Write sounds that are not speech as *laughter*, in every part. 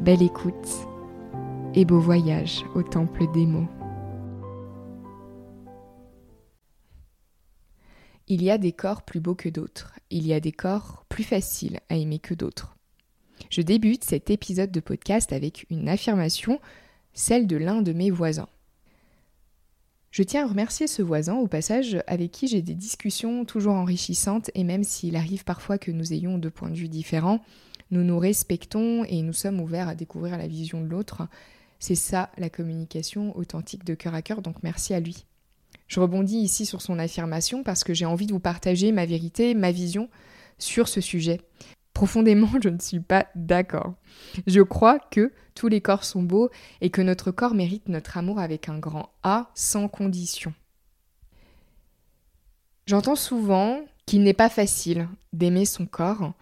Belle écoute et beau voyage au temple des mots. Il y a des corps plus beaux que d'autres, il y a des corps plus faciles à aimer que d'autres. Je débute cet épisode de podcast avec une affirmation, celle de l'un de mes voisins. Je tiens à remercier ce voisin au passage avec qui j'ai des discussions toujours enrichissantes et même s'il arrive parfois que nous ayons deux points de vue différents, nous nous respectons et nous sommes ouverts à découvrir la vision de l'autre. C'est ça la communication authentique de cœur à cœur, donc merci à lui. Je rebondis ici sur son affirmation parce que j'ai envie de vous partager ma vérité, ma vision sur ce sujet. Profondément, je ne suis pas d'accord. Je crois que tous les corps sont beaux et que notre corps mérite notre amour avec un grand A sans condition. J'entends souvent qu'il n'est pas facile d'aimer son corps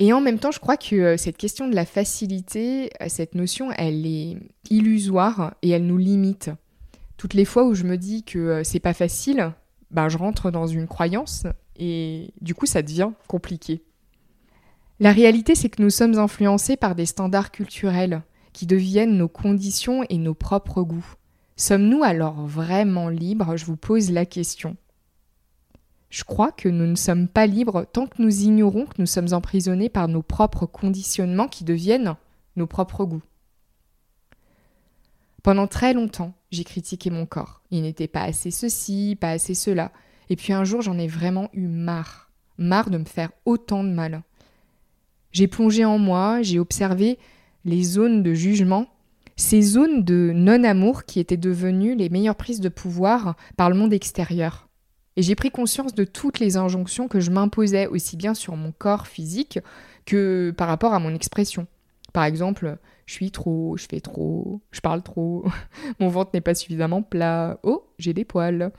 et en même temps, je crois que euh, cette question de la facilité, euh, cette notion, elle est illusoire et elle nous limite. Toutes les fois où je me dis que euh, c'est pas facile, ben je rentre dans une croyance et du coup ça devient compliqué. La réalité, c'est que nous sommes influencés par des standards culturels qui deviennent nos conditions et nos propres goûts. Sommes-nous alors vraiment libres? Je vous pose la question. Je crois que nous ne sommes pas libres tant que nous ignorons que nous sommes emprisonnés par nos propres conditionnements qui deviennent nos propres goûts. Pendant très longtemps, j'ai critiqué mon corps. Il n'était pas assez ceci, pas assez cela. Et puis un jour, j'en ai vraiment eu marre. Marre de me faire autant de mal. J'ai plongé en moi, j'ai observé les zones de jugement, ces zones de non-amour qui étaient devenues les meilleures prises de pouvoir par le monde extérieur. Et j'ai pris conscience de toutes les injonctions que je m'imposais aussi bien sur mon corps physique que par rapport à mon expression. Par exemple, je suis trop, je fais trop, je parle trop, *laughs* mon ventre n'est pas suffisamment plat, oh, j'ai des poils.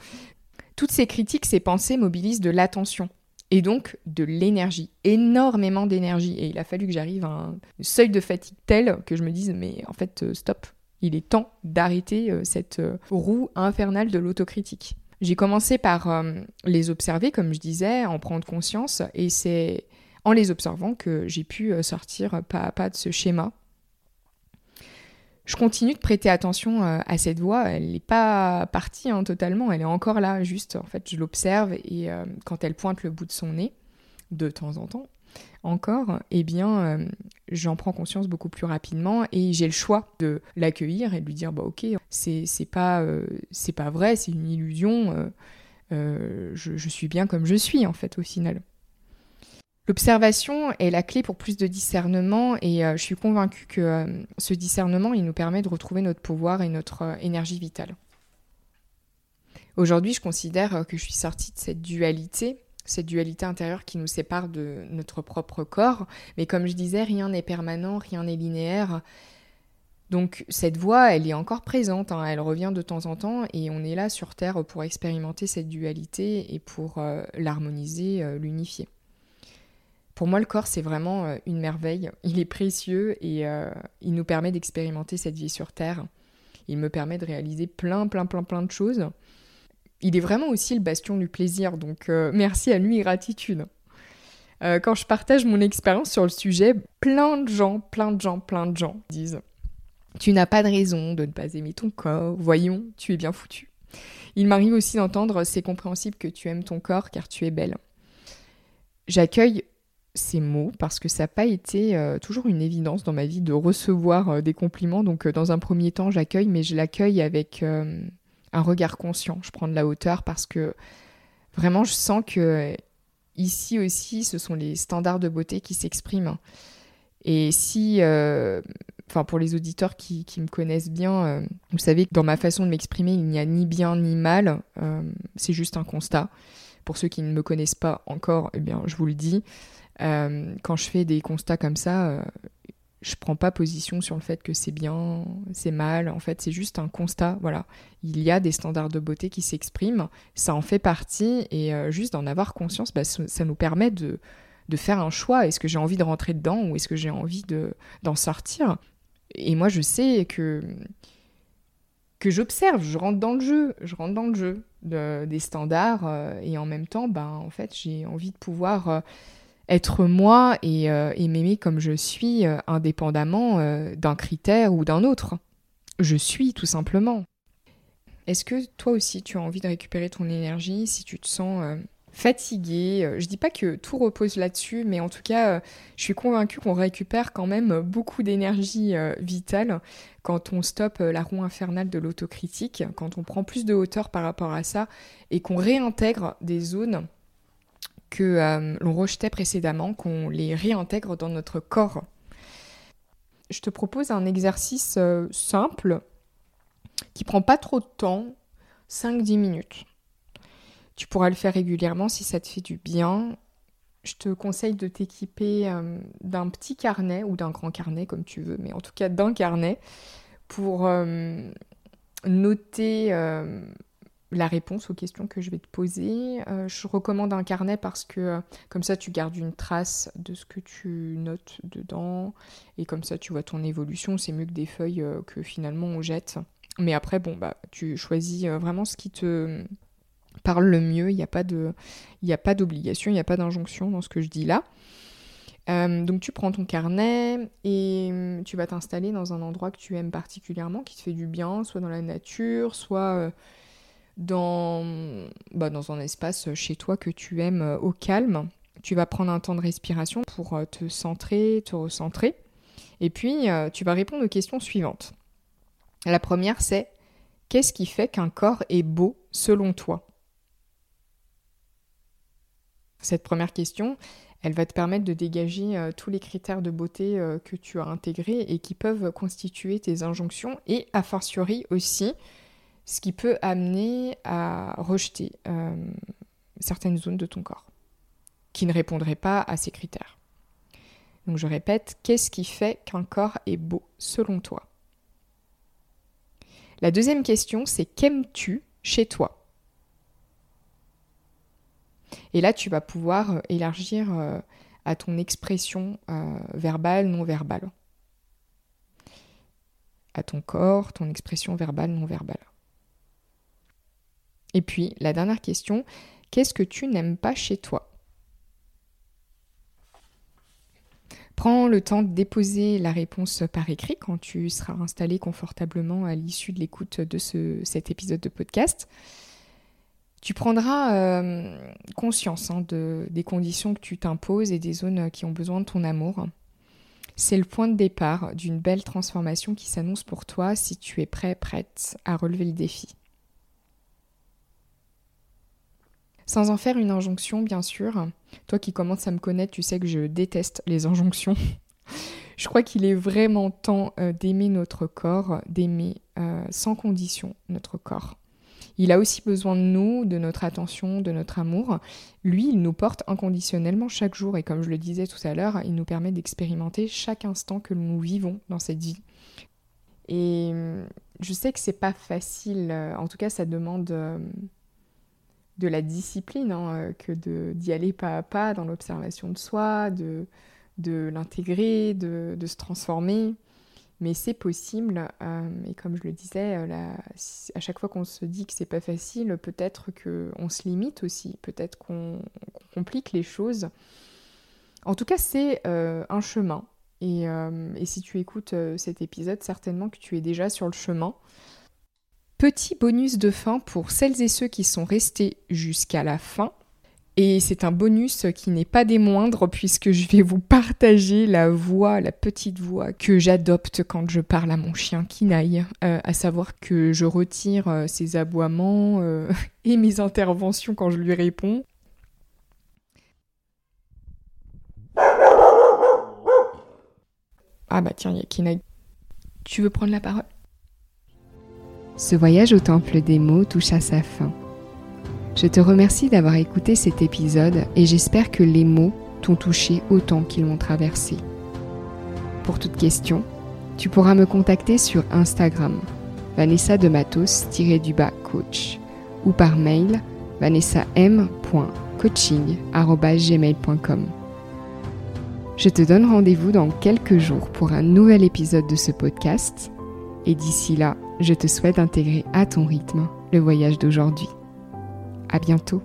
Toutes ces critiques, ces pensées mobilisent de l'attention et donc de l'énergie, énormément d'énergie. Et il a fallu que j'arrive à un seuil de fatigue tel que je me dise, mais en fait, euh, stop, il est temps d'arrêter euh, cette euh, roue infernale de l'autocritique. J'ai commencé par euh, les observer, comme je disais, en prendre conscience, et c'est en les observant que j'ai pu euh, sortir pas à pas de ce schéma. Je continue de prêter attention euh, à cette voix, elle n'est pas partie hein, totalement, elle est encore là, juste en fait je l'observe et quand elle pointe le bout de son nez, de temps en temps, encore, eh bien, euh, j'en prends conscience beaucoup plus rapidement et j'ai le choix de l'accueillir et de lui dire bah ok, c'est pas euh, pas vrai, c'est une illusion. Euh, je, je, suis bien comme je suis en fait au final. L'observation est la clé pour plus de discernement et je suis convaincue que ce discernement il nous permet de retrouver notre pouvoir et notre énergie vitale. Aujourd'hui, je considère que je suis sortie de cette dualité cette dualité intérieure qui nous sépare de notre propre corps. Mais comme je disais, rien n'est permanent, rien n'est linéaire. Donc cette voix, elle est encore présente, hein. elle revient de temps en temps et on est là sur Terre pour expérimenter cette dualité et pour euh, l'harmoniser, euh, l'unifier. Pour moi, le corps, c'est vraiment euh, une merveille. Il est précieux et il nous permet d'expérimenter cette vie sur Terre. Il me permet de réaliser plein, plein, plein, plein de choses il est vraiment aussi le bastion du plaisir, donc euh, merci à lui et gratitude. Euh, quand je partage mon expérience sur le sujet, plein de gens, plein de gens, plein de gens disent Tu n'as pas de raison de ne pas aimer ton corps, voyons, tu es bien foutu. Il m'arrive aussi d'entendre C'est compréhensible que tu aimes ton corps car tu es belle. J'accueille ces mots parce que ça n'a pas été euh, toujours une évidence dans ma vie de recevoir des compliments. Donc dans un premier temps, j'accueille, mais je l'accueille avec un regard conscient. Je prends de la hauteur parce que vraiment, je sens que ici aussi, ce sont les standards de beauté qui s'expriment. Et si, enfin pour les auditeurs qui, me connaissent bien, vous savez que dans ma façon de m'exprimer, il n'y a ni bien ni mal. c'est juste un constat. Pour ceux qui ne me connaissent pas encore, eh bien, je vous le dis, euh, quand je fais des constats comme ça, euh, je prends pas position sur le fait que c'est bien, c'est mal. En fait, c'est juste un constat. Voilà, il y a des standards de beauté qui s'expriment, ça en fait partie, et euh, juste d'en avoir conscience, bah, ça nous permet de, de faire un choix. Est-ce que j'ai envie de rentrer dedans ou est-ce que j'ai envie de, d'en sortir? Et moi, je sais que que j'observe, je rentre dans le jeu, je rentre dans le jeu des standards euh, et en même temps, ben, en fait, j'ai envie de pouvoir euh, être moi et, euh, et m'aimer comme je suis, indépendamment d'un critère ou d'un autre. Je suis tout simplement. Est-ce que toi aussi tu as envie de récupérer ton énergie si tu te sens fatigué. Euh, je dis pas que tout repose là-dessus, mais en tout cas, euh, je suis convaincue qu'on récupère quand même beaucoup d'énergie euh, vitale quand on stoppe la roue infernale de l'autocritique, quand on prend plus de hauteur par rapport à ça et qu'on réintègre des zones que l'on rejetait précédemment, qu'on les réintègre dans notre corps. Je te propose un exercice simple qui prend pas trop de temps, 5-10 minutes. Tu pourras le faire régulièrement si ça te fait du bien. Je te conseille de t'équiper euh, d'un petit carnet ou d'un grand carnet comme tu veux, mais en tout cas d'un carnet pour euh, noter euh, la réponse aux questions que je vais te poser. je recommande un carnet parce que comme ça tu gardes une trace de ce que tu notes dedans et comme ça tu vois ton évolution. C'est mieux que des feuilles que finalement on jette. Mais après, bon, bah, tu choisis vraiment ce qui te parle le mieux, il n'y a pas d'obligation, il n'y a pas d'injonction dans ce que je dis là. Euh, donc tu prends ton carnet et hum, tu vas t'installer dans un endroit que tu aimes particulièrement, qui te fait du bien, soit dans la nature, soit euh, dans, bah, dans un espace chez toi que tu aimes euh, au calme. Tu vas prendre un temps de respiration pour te centrer, te recentrer. Et puis tu vas répondre aux questions suivantes. La première c'est qu'est-ce qui fait qu'un corps est beau selon toi? Cette première question, elle va te permettre de dégager euh, tous les critères de beauté euh, que tu as intégrés et qui peuvent constituer tes injonctions et a fortiori aussi ce qui peut amener à rejeter euh, certaines zones de ton corps qui ne répondraient pas à ces critères. Donc je répète, qu'est-ce qui fait qu'un corps est beau selon toi? La deuxième question, c'est qu'aimes-tu chez toi? Et là, tu vas pouvoir euh, élargir euh, à ton expression verbale, non verbale. À ton corps, ton expression verbale, non verbale. Et puis, la dernière question, qu'est-ce que tu n'aimes pas chez toi? Prends le temps de déposer la réponse par écrit quand tu seras installé confortablement à l'issue de l'écoute de cet épisode de podcast tu prendras euh, conscience hein, de, des conditions que tu t'imposes et des zones qui ont besoin de ton amour. C'est le point de départ d'une belle transformation qui s'annonce pour toi si tu es prêt, prête à relever le défi. Sans en faire une injonction, bien sûr. Toi qui commences à me connaître, tu sais que je déteste les injonctions. *laughs* je crois qu'il est vraiment temps euh, d'aimer notre corps, d'aimer euh, sans condition notre corps. Il a aussi besoin de nous, de notre attention, de notre amour. Lui, il nous porte inconditionnellement chaque jour et comme je le disais tout à l'heure, il nous permet d'expérimenter chaque instant que nous vivons dans cette vie. Et hum, je sais que c'est pas facile, euh, en tout cas ça demande euh, de la discipline hein, euh, que d'y aller pas à pas dans l'observation de soi, de, l'intégrer, de, se transformer mais c'est possible. Euh, et comme je le disais, euh, à chaque fois qu'on se dit que c'est pas facile, peut-être qu'on se limite aussi, peut-être qu'on complique les choses. En tout cas, c'est un chemin. Et, si tu écoutes cet épisode, certainement que tu es déjà sur le chemin. Petit bonus de fin pour celles et ceux qui sont restés jusqu'à la fin. Et c'est un bonus qui n'est pas des moindres puisque je vais vous partager la voix, la petite voix que j'adopte quand je parle à mon chien Kinaï, euh, à savoir que je retire euh, ses aboiements euh, *laughs* et mes interventions quand je lui réponds. Ah bah tiens, il y a Kinaï. Tu veux prendre la parole? Ce voyage au temple des mots touche à sa fin. Je te remercie d'avoir écouté cet épisode et j'espère que les mots t'ont touché autant qu'ils m'ont traversé. Pour toute question, tu pourras me contacter sur Instagram, Vanessa de Matos-du-bas coach, ou par mail vanessam.coaching.gmail.com. Je te donne rendez-vous dans quelques jours pour un nouvel épisode de ce podcast, et d'ici là, je te souhaite d'intégrer à ton rythme le voyage d'aujourd'hui. À bientôt.